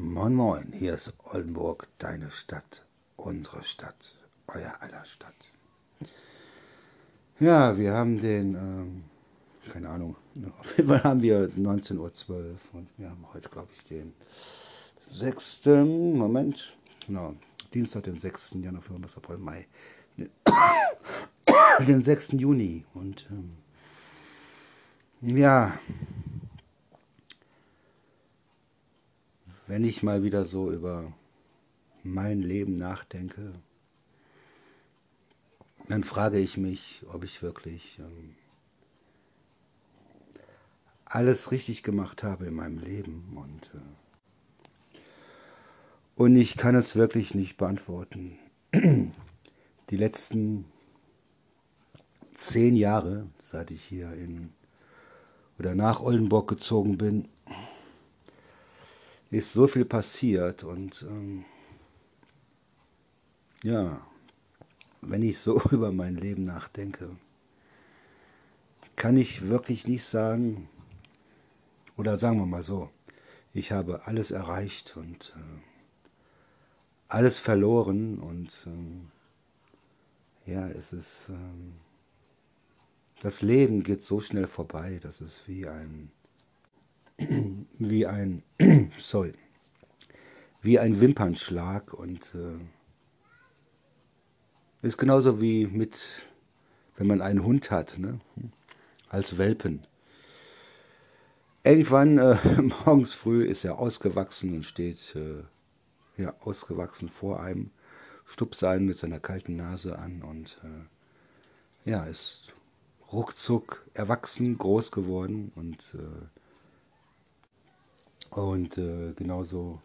Moin Moin, hier ist Oldenburg, deine Stadt, unsere Stadt, euer aller Stadt. Ja, wir haben den, ähm, keine Ahnung, auf jeden Fall haben wir 19.12 Uhr und wir haben heute, glaube ich, den 6. Moment, genau, Dienstag, den 6. Januar, Februar, April, Mai, den 6. Juni und ähm, ja, wenn ich mal wieder so über mein Leben nachdenke, dann frage ich mich, ob ich wirklich ähm, alles richtig gemacht habe in meinem Leben und äh, und ich kann es wirklich nicht beantworten. Die letzten zehn Jahre, seit ich hier in oder nach Oldenburg gezogen bin, ist so viel passiert und ähm, ja, wenn ich so über mein Leben nachdenke, kann ich wirklich nicht sagen, oder sagen wir mal so, ich habe alles erreicht und äh, alles verloren und äh, ja, es ist, äh, das Leben geht so schnell vorbei, das ist wie ein, wie ein, sorry, wie ein Wimpernschlag und äh, ist genauso wie mit, wenn man einen Hund hat, ne? als Welpen. Irgendwann äh, morgens früh ist er ausgewachsen und steht äh, ja, ausgewachsen vor einem, stupst einen mit seiner kalten Nase an und äh, ja, ist ruckzuck erwachsen, groß geworden und äh, und äh, genauso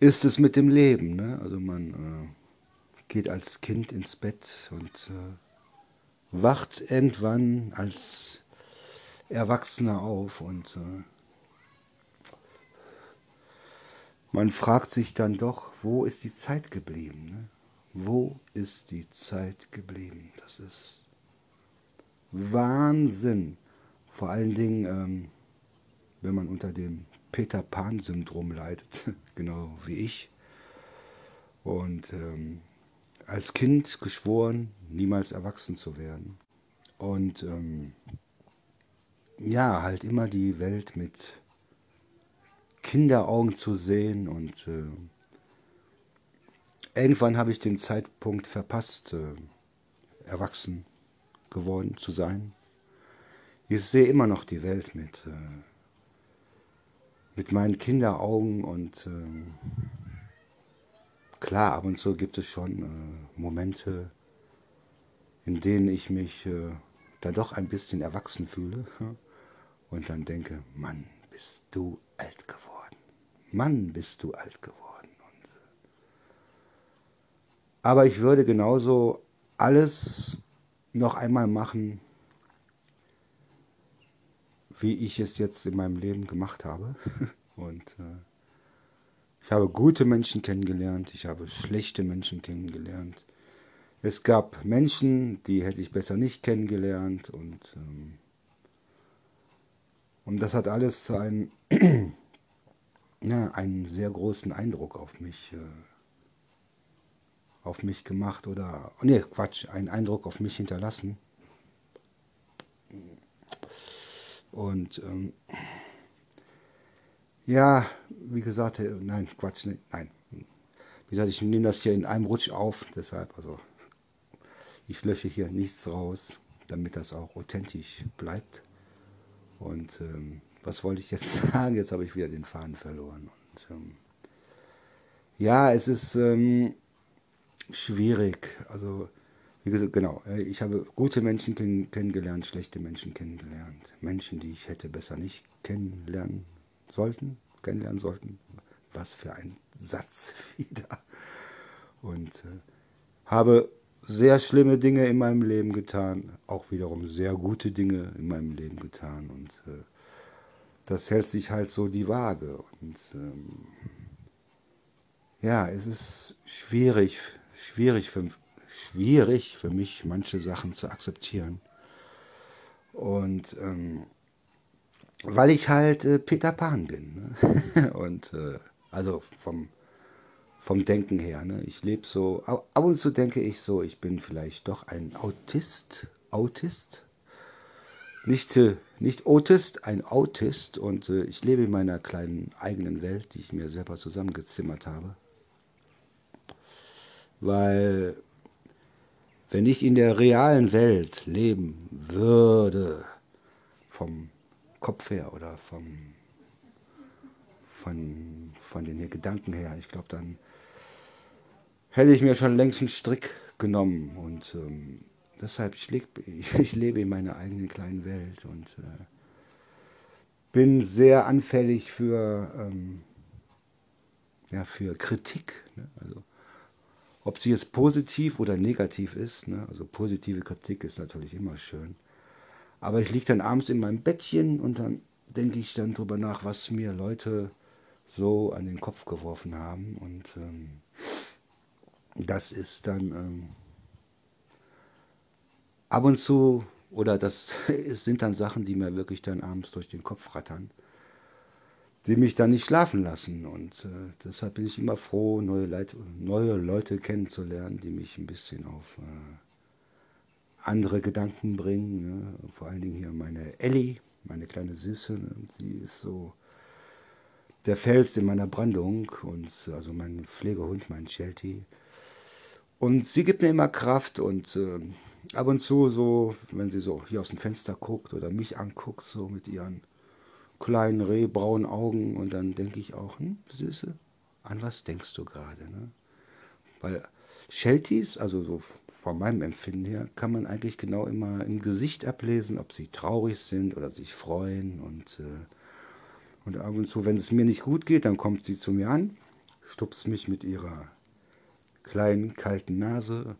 ist es mit dem Leben. Ne? Also man äh, geht als Kind ins Bett und äh, wacht irgendwann als Erwachsener auf und äh, man fragt sich dann doch, wo ist die Zeit geblieben? Ne? Wo ist die Zeit geblieben? Das ist Wahnsinn. Vor allen Dingen, ähm, wenn man unter dem Peter Pan-Syndrom leidet, genau wie ich. Und ähm, als Kind geschworen, niemals erwachsen zu werden. Und ähm, ja, halt immer die Welt mit Kinderaugen zu sehen. Und äh, irgendwann habe ich den Zeitpunkt verpasst, äh, erwachsen geworden zu sein. Ich sehe immer noch die Welt mit. Äh, mit meinen Kinderaugen und äh, klar, ab und zu gibt es schon äh, Momente, in denen ich mich äh, dann doch ein bisschen erwachsen fühle und dann denke, Mann, bist du alt geworden. Mann, bist du alt geworden. Und, äh, aber ich würde genauso alles noch einmal machen, wie ich es jetzt in meinem Leben gemacht habe. Und äh, ich habe gute Menschen kennengelernt, ich habe schlechte Menschen kennengelernt. Es gab Menschen, die hätte ich besser nicht kennengelernt und, ähm, und das hat alles einen, ja, einen sehr großen Eindruck auf mich, äh, auf mich gemacht oder, oh nee, Quatsch, einen Eindruck auf mich hinterlassen. Und ähm, ja, wie gesagt, äh, nein, Quatsch, nein. Wie gesagt, ich nehme das hier in einem Rutsch auf, deshalb, also ich lösche hier nichts raus, damit das auch authentisch bleibt. Und ähm, was wollte ich jetzt sagen? Jetzt habe ich wieder den Faden verloren. Und, ähm, ja, es ist ähm, schwierig. Also wie gesagt, genau, äh, ich habe gute Menschen kennengelernt, schlechte Menschen kennengelernt. Menschen, die ich hätte besser nicht kennenlernen sollten, kennenlernen sollten. Was für ein Satz wieder. Und äh, habe sehr schlimme Dinge in meinem Leben getan, auch wiederum sehr gute Dinge in meinem Leben getan. Und äh, das hält sich halt so die Waage. Und ähm, ja, es ist schwierig, schwierig für, schwierig für mich, manche Sachen zu akzeptieren. Und ähm, weil ich halt äh, Peter Pan bin. Ne? Und äh, Also vom, vom Denken her. Ne? Ich lebe so, ab und zu denke ich so, ich bin vielleicht doch ein Autist. Autist? Nicht, äh, nicht Autist, ein Autist. Und äh, ich lebe in meiner kleinen eigenen Welt, die ich mir selber zusammengezimmert habe. Weil wenn ich in der realen Welt leben würde, vom Kopf her oder vom, von, von den Gedanken her, ich glaube, dann hätte ich mir schon längst einen Strick genommen. Und ähm, deshalb, ich, leg, ich, ich, lebe in meiner eigenen kleinen Welt und äh, bin sehr anfällig für, ähm, ja, für Kritik. Ne? Also, ob sie jetzt positiv oder negativ ist, ne? also positive Kritik ist natürlich immer schön. Aber ich liege dann abends in meinem Bettchen und dann denke ich dann drüber nach, was mir Leute so an den Kopf geworfen haben. Und ähm, das ist dann ähm, ab und zu, oder das sind dann Sachen, die mir wirklich dann abends durch den Kopf rattern, die mich dann nicht schlafen lassen. Und äh, deshalb bin ich immer froh, neue, Leit neue Leute kennenzulernen, die mich ein bisschen auf äh, andere Gedanken bringen. Ne? Vor allen Dingen hier meine Ellie, meine kleine Süße, ne? sie ist so der Fels in meiner Brandung und also mein Pflegehund, mein Sheltie. Und sie gibt mir immer Kraft und äh, ab und zu so, wenn sie so hier aus dem Fenster guckt oder mich anguckt, so mit ihren kleinen rehbraunen Augen und dann denke ich auch, hm, Süße, an was denkst du gerade? Ne? Weil Shelties, also so von meinem Empfinden her, kann man eigentlich genau immer im Gesicht ablesen, ob sie traurig sind oder sich freuen und äh, und ab und zu, wenn es mir nicht gut geht, dann kommt sie zu mir an, stupst mich mit ihrer kleinen, kalten Nase.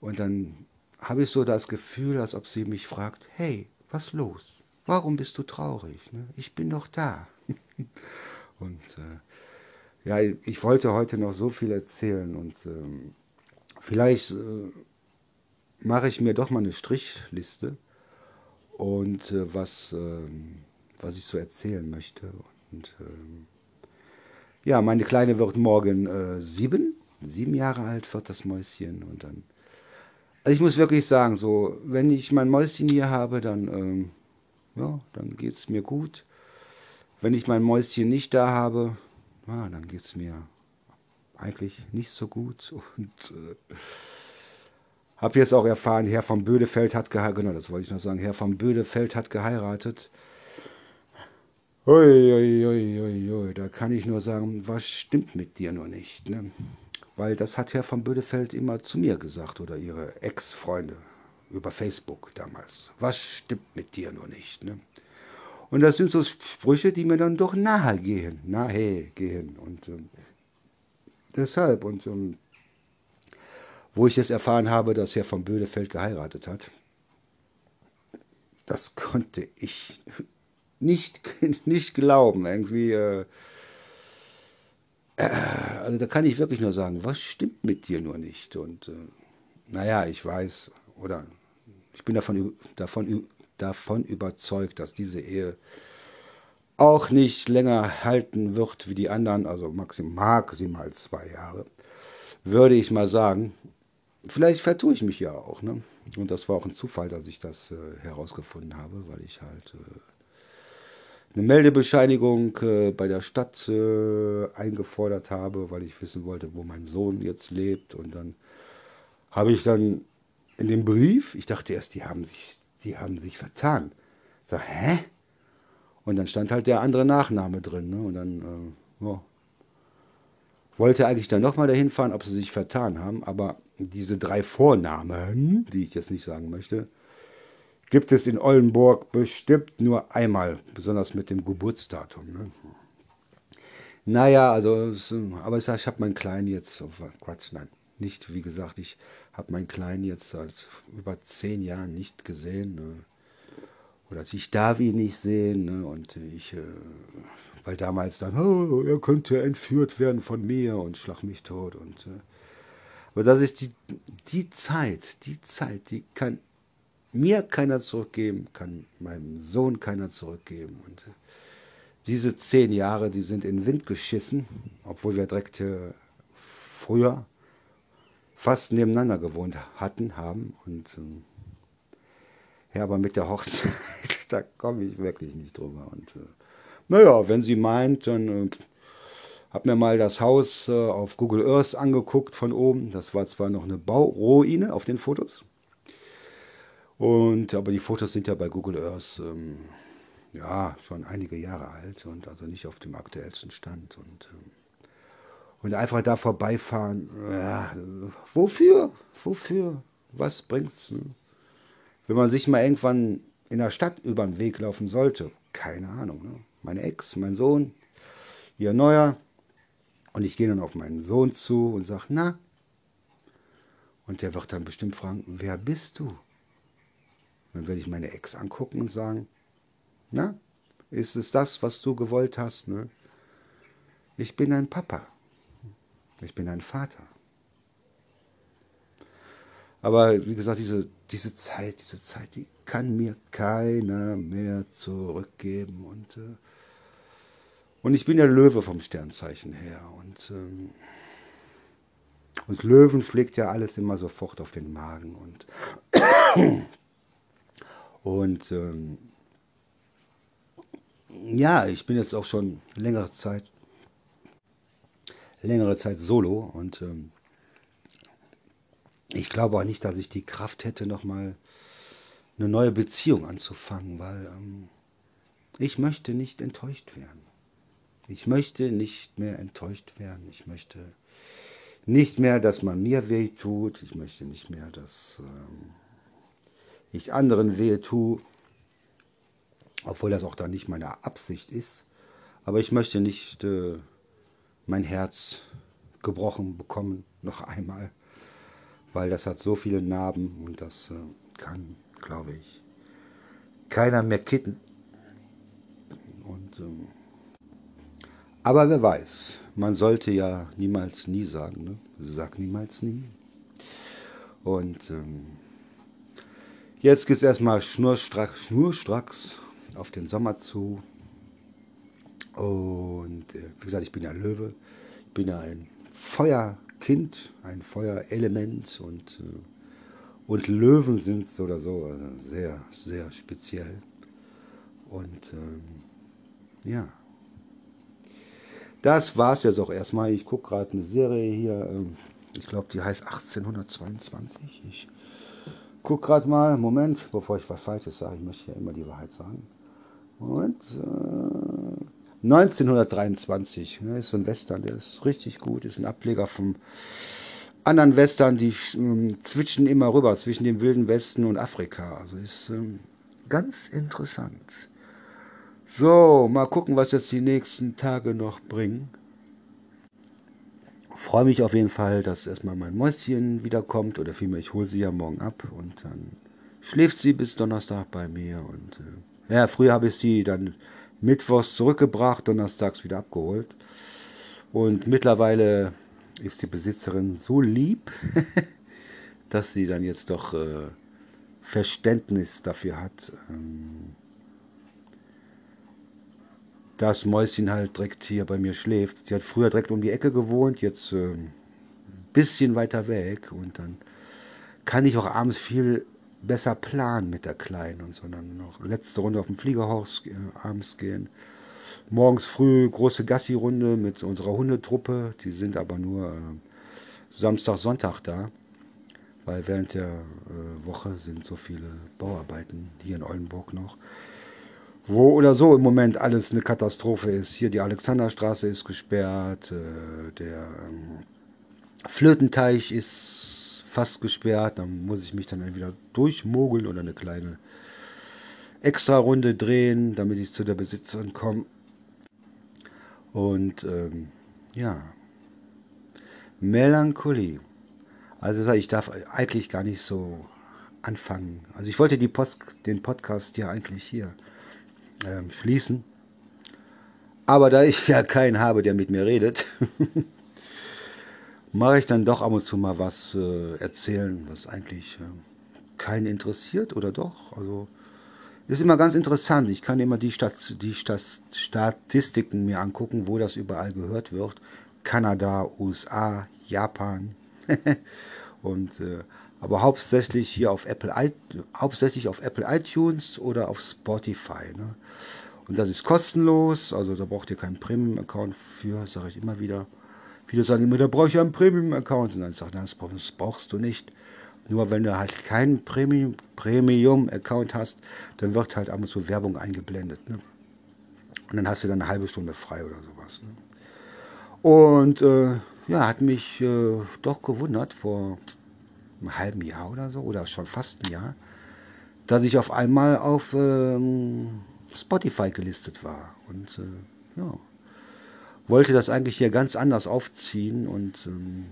Und dann habe ich so das Gefühl, als ob sie mich fragt, hey, was los? Warum bist du traurig? Ne? Ich bin doch da. und äh, ja, ich wollte heute noch so viel erzählen und ähm, vielleicht äh, mache ich mir doch mal eine Strichliste und äh, was ähm, was ich so erzählen möchte. Und ähm, ja, meine Kleine wird morgen äh, sieben, sieben Jahre alt wird das Mäuschen und dann. Also ich muss wirklich sagen, so wenn ich mein Mäuschen hier habe, dann ähm, ja, dann geht es mir gut. Wenn ich mein Mäuschen nicht da habe, ja, dann geht es mir eigentlich nicht so gut und äh, habe jetzt auch erfahren, Herr von Bödefeld hat geheiratet, genau, das wollte ich noch sagen, Herr von Bödefeld hat geheiratet. Uiuiuiui, ui, ui, da kann ich nur sagen, was stimmt mit dir nur nicht? Ne? Weil das hat Herr von Bödefeld immer zu mir gesagt oder ihre Ex-Freunde über Facebook damals. Was stimmt mit dir nur nicht? Ne? Und das sind so Sprüche, die mir dann doch nahe gehen, nahe gehen. Und ähm, deshalb, und ähm, wo ich jetzt erfahren habe, dass Herr von Bödefeld geheiratet hat, das konnte ich nicht, nicht glauben. Irgendwie, äh, äh, also da kann ich wirklich nur sagen, was stimmt mit dir nur nicht? Und äh, naja, ich weiß, oder ich bin davon, davon, davon überzeugt, dass diese Ehe auch nicht länger halten wird wie die anderen, also maximal, zwei Jahre, würde ich mal sagen. Vielleicht vertue ich mich ja auch. Ne? Und das war auch ein Zufall, dass ich das äh, herausgefunden habe, weil ich halt äh, eine Meldebescheinigung äh, bei der Stadt äh, eingefordert habe, weil ich wissen wollte, wo mein Sohn jetzt lebt. Und dann habe ich dann in dem Brief, ich dachte erst, die haben sich, die haben sich vertan. Ich sag, hä? Und dann stand halt der andere Nachname drin. Ne? Und dann äh, ja, wollte eigentlich dann nochmal dahin fahren, ob sie sich vertan haben. Aber diese drei Vornamen, die ich jetzt nicht sagen möchte, gibt es in Oldenburg bestimmt nur einmal, besonders mit dem Geburtsdatum. Ne? Naja, also, aber ich sage, ich habe meinen Kleinen jetzt, oh, Quatsch, nein, nicht, wie gesagt, ich habe meinen Kleinen jetzt seit über zehn Jahren nicht gesehen. Ne? Oder ich darf ihn nicht sehen. Ne? Und ich, äh, weil damals dann, oh, er könnte entführt werden von mir und schlag mich tot. Und, äh, aber das ist die, die Zeit, die Zeit, die kann mir keiner zurückgeben, kann meinem Sohn keiner zurückgeben. Und diese zehn Jahre, die sind in den Wind geschissen, obwohl wir direkt äh, früher fast nebeneinander gewohnt hatten, haben. Und ähm, ja, aber mit der Hochzeit, da komme ich wirklich nicht drüber. Und äh, naja, wenn sie meint, dann äh, hab mir mal das Haus äh, auf Google Earth angeguckt von oben. Das war zwar noch eine Bauruine auf den Fotos. Und aber die Fotos sind ja bei Google Earth ähm, ja schon einige Jahre alt und also nicht auf dem aktuellsten Stand. Und, ähm, und einfach da vorbeifahren, ja, wofür? Wofür? Was bringt's? Ne? Wenn man sich mal irgendwann in der Stadt über den Weg laufen sollte, keine Ahnung. Ne? Meine Ex, mein Sohn, ihr Neuer. Und ich gehe dann auf meinen Sohn zu und sage, na? Und der wird dann bestimmt fragen, wer bist du? Dann werde ich meine Ex angucken und sagen, na, ist es das, was du gewollt hast? Ne? Ich bin ein Papa. Ich bin ein Vater. Aber wie gesagt, diese, diese Zeit, diese Zeit, die kann mir keiner mehr zurückgeben. Und, äh, und ich bin der Löwe vom Sternzeichen her. Und, ähm, und Löwen pflegt ja alles immer sofort auf den Magen. Und, und ähm, ja, ich bin jetzt auch schon längere Zeit, längere Zeit solo und ähm, ich glaube auch nicht, dass ich die Kraft hätte, nochmal eine neue Beziehung anzufangen, weil ähm, ich möchte nicht enttäuscht werden. Ich möchte nicht mehr enttäuscht werden. Ich möchte nicht mehr, dass man mir weh tut. Ich möchte nicht mehr, dass ähm, ich anderen wehe tue, obwohl das auch dann nicht meine Absicht ist. Aber ich möchte nicht äh, mein Herz gebrochen bekommen, noch einmal weil das hat so viele Narben und das äh, kann, glaube ich, keiner mehr kitten. Und, ähm, aber wer weiß, man sollte ja niemals nie sagen, ne? sag niemals nie. Und ähm, jetzt geht es erstmal schnurstracks, schnurstracks auf den Sommer zu. Und äh, wie gesagt, ich bin ja Löwe, ich bin ja ein Feuer, Kind, ein Feuerelement und, äh, und Löwen sind so oder so also sehr, sehr speziell. Und ähm, ja, das war es jetzt auch erstmal. Ich gucke gerade eine Serie hier, ähm, ich glaube, die heißt 1822. Ich gucke gerade mal, Moment, bevor ich was Falsches sage, ich möchte ja immer die Wahrheit sagen. Moment, äh, 1923. Ne, ist so ein Western, der ist richtig gut. Ist ein Ableger vom anderen Western, die ähm, zwitschen immer rüber zwischen dem Wilden Westen und Afrika. Also ist ähm, ganz interessant. So, mal gucken, was jetzt die nächsten Tage noch bringen. Freue mich auf jeden Fall, dass erstmal mein Mäuschen wiederkommt oder vielmehr, ich hole sie ja morgen ab und dann schläft sie bis Donnerstag bei mir und äh, ja, früher habe ich sie dann mittwochs zurückgebracht, donnerstags wieder abgeholt. Und mittlerweile ist die Besitzerin so lieb, dass sie dann jetzt doch äh, Verständnis dafür hat, ähm, dass Mäuschen halt direkt hier bei mir schläft. Sie hat früher direkt um die Ecke gewohnt, jetzt äh, ein bisschen weiter weg und dann kann ich auch abends viel besser planen mit der Kleinen und so. Dann noch letzte Runde auf dem Fliegerhaus äh, abends gehen. Morgens früh große Gassi-Runde mit unserer Hundetruppe. Die sind aber nur äh, Samstag, Sonntag da. Weil während der äh, Woche sind so viele Bauarbeiten hier in Oldenburg noch. Wo oder so im Moment alles eine Katastrophe ist. Hier die Alexanderstraße ist gesperrt. Äh, der ähm, Flötenteich ist fast gesperrt. Dann muss ich mich dann entweder durchmogeln oder eine kleine Extra-Runde drehen, damit ich zu der Besitzerin komme. Und ähm, ja, Melancholie. Also ich darf eigentlich gar nicht so anfangen. Also ich wollte die Post, den Podcast ja eigentlich hier ähm, schließen. Aber da ich ja keinen habe, der mit mir redet, mache ich dann doch ab und zu mal was äh, erzählen, was eigentlich äh, keinen interessiert oder doch. Also ist immer ganz interessant. Ich kann immer die, Stat die Stat Statistiken mir angucken, wo das überall gehört wird. Kanada, USA, Japan. und äh, aber hauptsächlich hier auf Apple, hauptsächlich auf Apple iTunes oder auf Spotify. Ne? Und das ist kostenlos, also da braucht ihr keinen Premium-Account für, sage ich immer wieder. Viele sagen immer, da brauche ich einen Premium-Account. Und dann sage ich, das brauchst du nicht. Nur wenn du halt keinen Premium-Account hast, dann wird halt ab und zu Werbung eingeblendet. Ne? Und dann hast du dann eine halbe Stunde frei oder sowas. Ne? Und äh, ja, hat mich äh, doch gewundert vor einem halben Jahr oder so, oder schon fast ein Jahr, dass ich auf einmal auf ähm, Spotify gelistet war. Und äh, ja, wollte das eigentlich hier ganz anders aufziehen und ähm,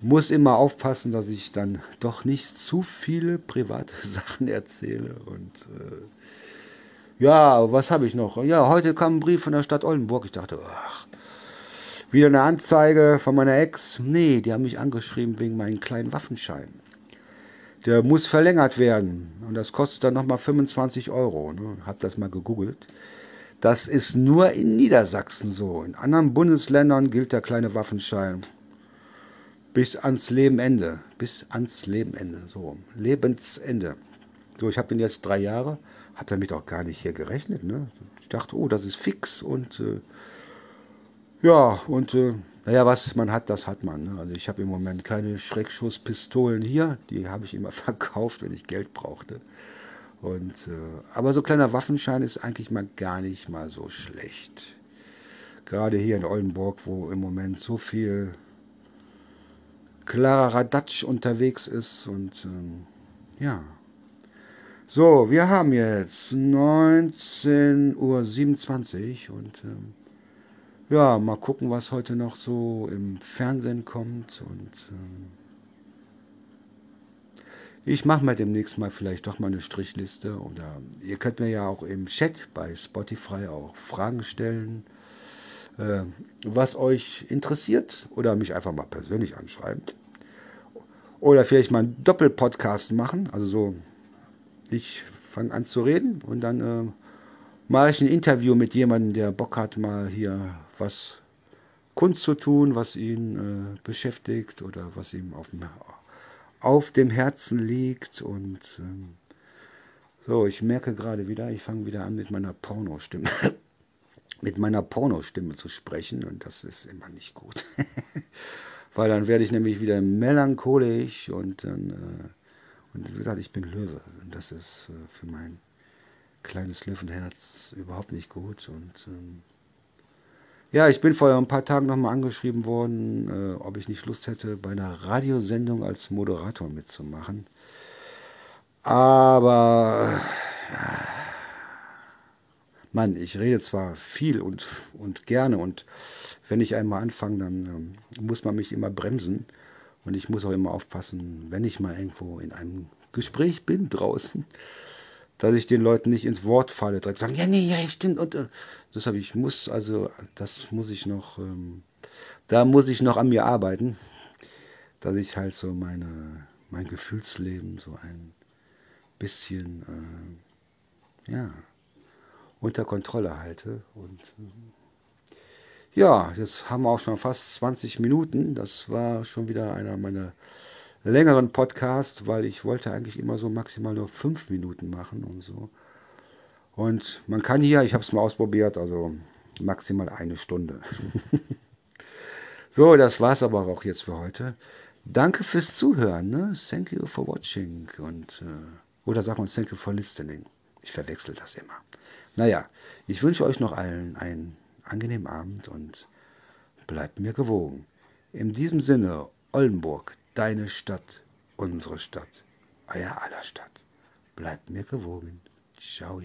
muss immer aufpassen, dass ich dann doch nicht zu viele private Sachen erzähle. Und äh, ja, was habe ich noch? Ja, heute kam ein Brief von der Stadt Oldenburg. Ich dachte, ach, wieder eine Anzeige von meiner Ex. Nee, die haben mich angeschrieben wegen meinen kleinen Waffenschein. Der muss verlängert werden und das kostet dann nochmal 25 Euro. Ne? Hab das mal gegoogelt. Das ist nur in Niedersachsen so. In anderen Bundesländern gilt der kleine Waffenschein bis ans Lebenende. Bis ans Lebenende. So, Lebensende. So, ich habe den jetzt drei Jahre. Hat damit auch gar nicht hier gerechnet. Ne? Ich dachte, oh, das ist fix und äh, ja, und äh, naja, was man hat, das hat man. Ne? Also ich habe im Moment keine Schreckschusspistolen hier. Die habe ich immer verkauft, wenn ich Geld brauchte. Und, äh, aber so kleiner Waffenschein ist eigentlich mal gar nicht mal so schlecht. Gerade hier in Oldenburg, wo im Moment so viel Clara Radatsch unterwegs ist und ähm, ja. So, wir haben jetzt 19.27 Uhr und ähm, ja, mal gucken, was heute noch so im Fernsehen kommt und ähm, ich mache mir demnächst mal vielleicht doch mal eine Strichliste oder ihr könnt mir ja auch im Chat bei Spotify auch Fragen stellen, äh, was euch interessiert oder mich einfach mal persönlich anschreiben. Oder vielleicht mal einen Doppelpodcast machen, also so, ich fange an zu reden und dann äh, mache ich ein Interview mit jemandem, der Bock hat, mal hier was Kunst zu tun, was ihn äh, beschäftigt oder was ihm auf dem, auf dem Herzen liegt. Und ähm, so, ich merke gerade wieder, ich fange wieder an mit meiner Pornostimme. mit meiner Pornostimme zu sprechen und das ist immer nicht gut. Weil dann werde ich nämlich wieder melancholisch und dann, äh, und wie gesagt, ich bin Löwe. Und das ist äh, für mein kleines Löwenherz überhaupt nicht gut. Und ähm, ja, ich bin vor ein paar Tagen nochmal angeschrieben worden, äh, ob ich nicht Lust hätte, bei einer Radiosendung als Moderator mitzumachen. Aber, äh, Mann, ich rede zwar viel und, und gerne und wenn ich einmal anfange, dann ähm, muss man mich immer bremsen und ich muss auch immer aufpassen, wenn ich mal irgendwo in einem Gespräch bin draußen, dass ich den Leuten nicht ins Wort falle, direkt sagen, ja, nee, ja, stimmt. Und äh, das habe ich muss, also das muss ich noch, ähm, da muss ich noch an mir arbeiten, dass ich halt so meine, mein Gefühlsleben so ein bisschen, äh, ja, unter Kontrolle halte. Und äh, ja, jetzt haben wir auch schon fast 20 Minuten. Das war schon wieder einer meiner längeren Podcast, weil ich wollte eigentlich immer so maximal nur fünf Minuten machen und so. Und man kann hier, ich habe es mal ausprobiert, also maximal eine Stunde. so, das war's aber auch jetzt für heute. Danke fürs Zuhören. Ne? Thank you for watching. Und, äh, oder sagt man thank you for listening. Ich verwechsel das immer. Naja, ich wünsche euch noch allen einen angenehmen Abend und bleibt mir gewogen. In diesem Sinne, Oldenburg, deine Stadt, unsere Stadt, euer aller Stadt. Bleibt mir gewogen. Ciao.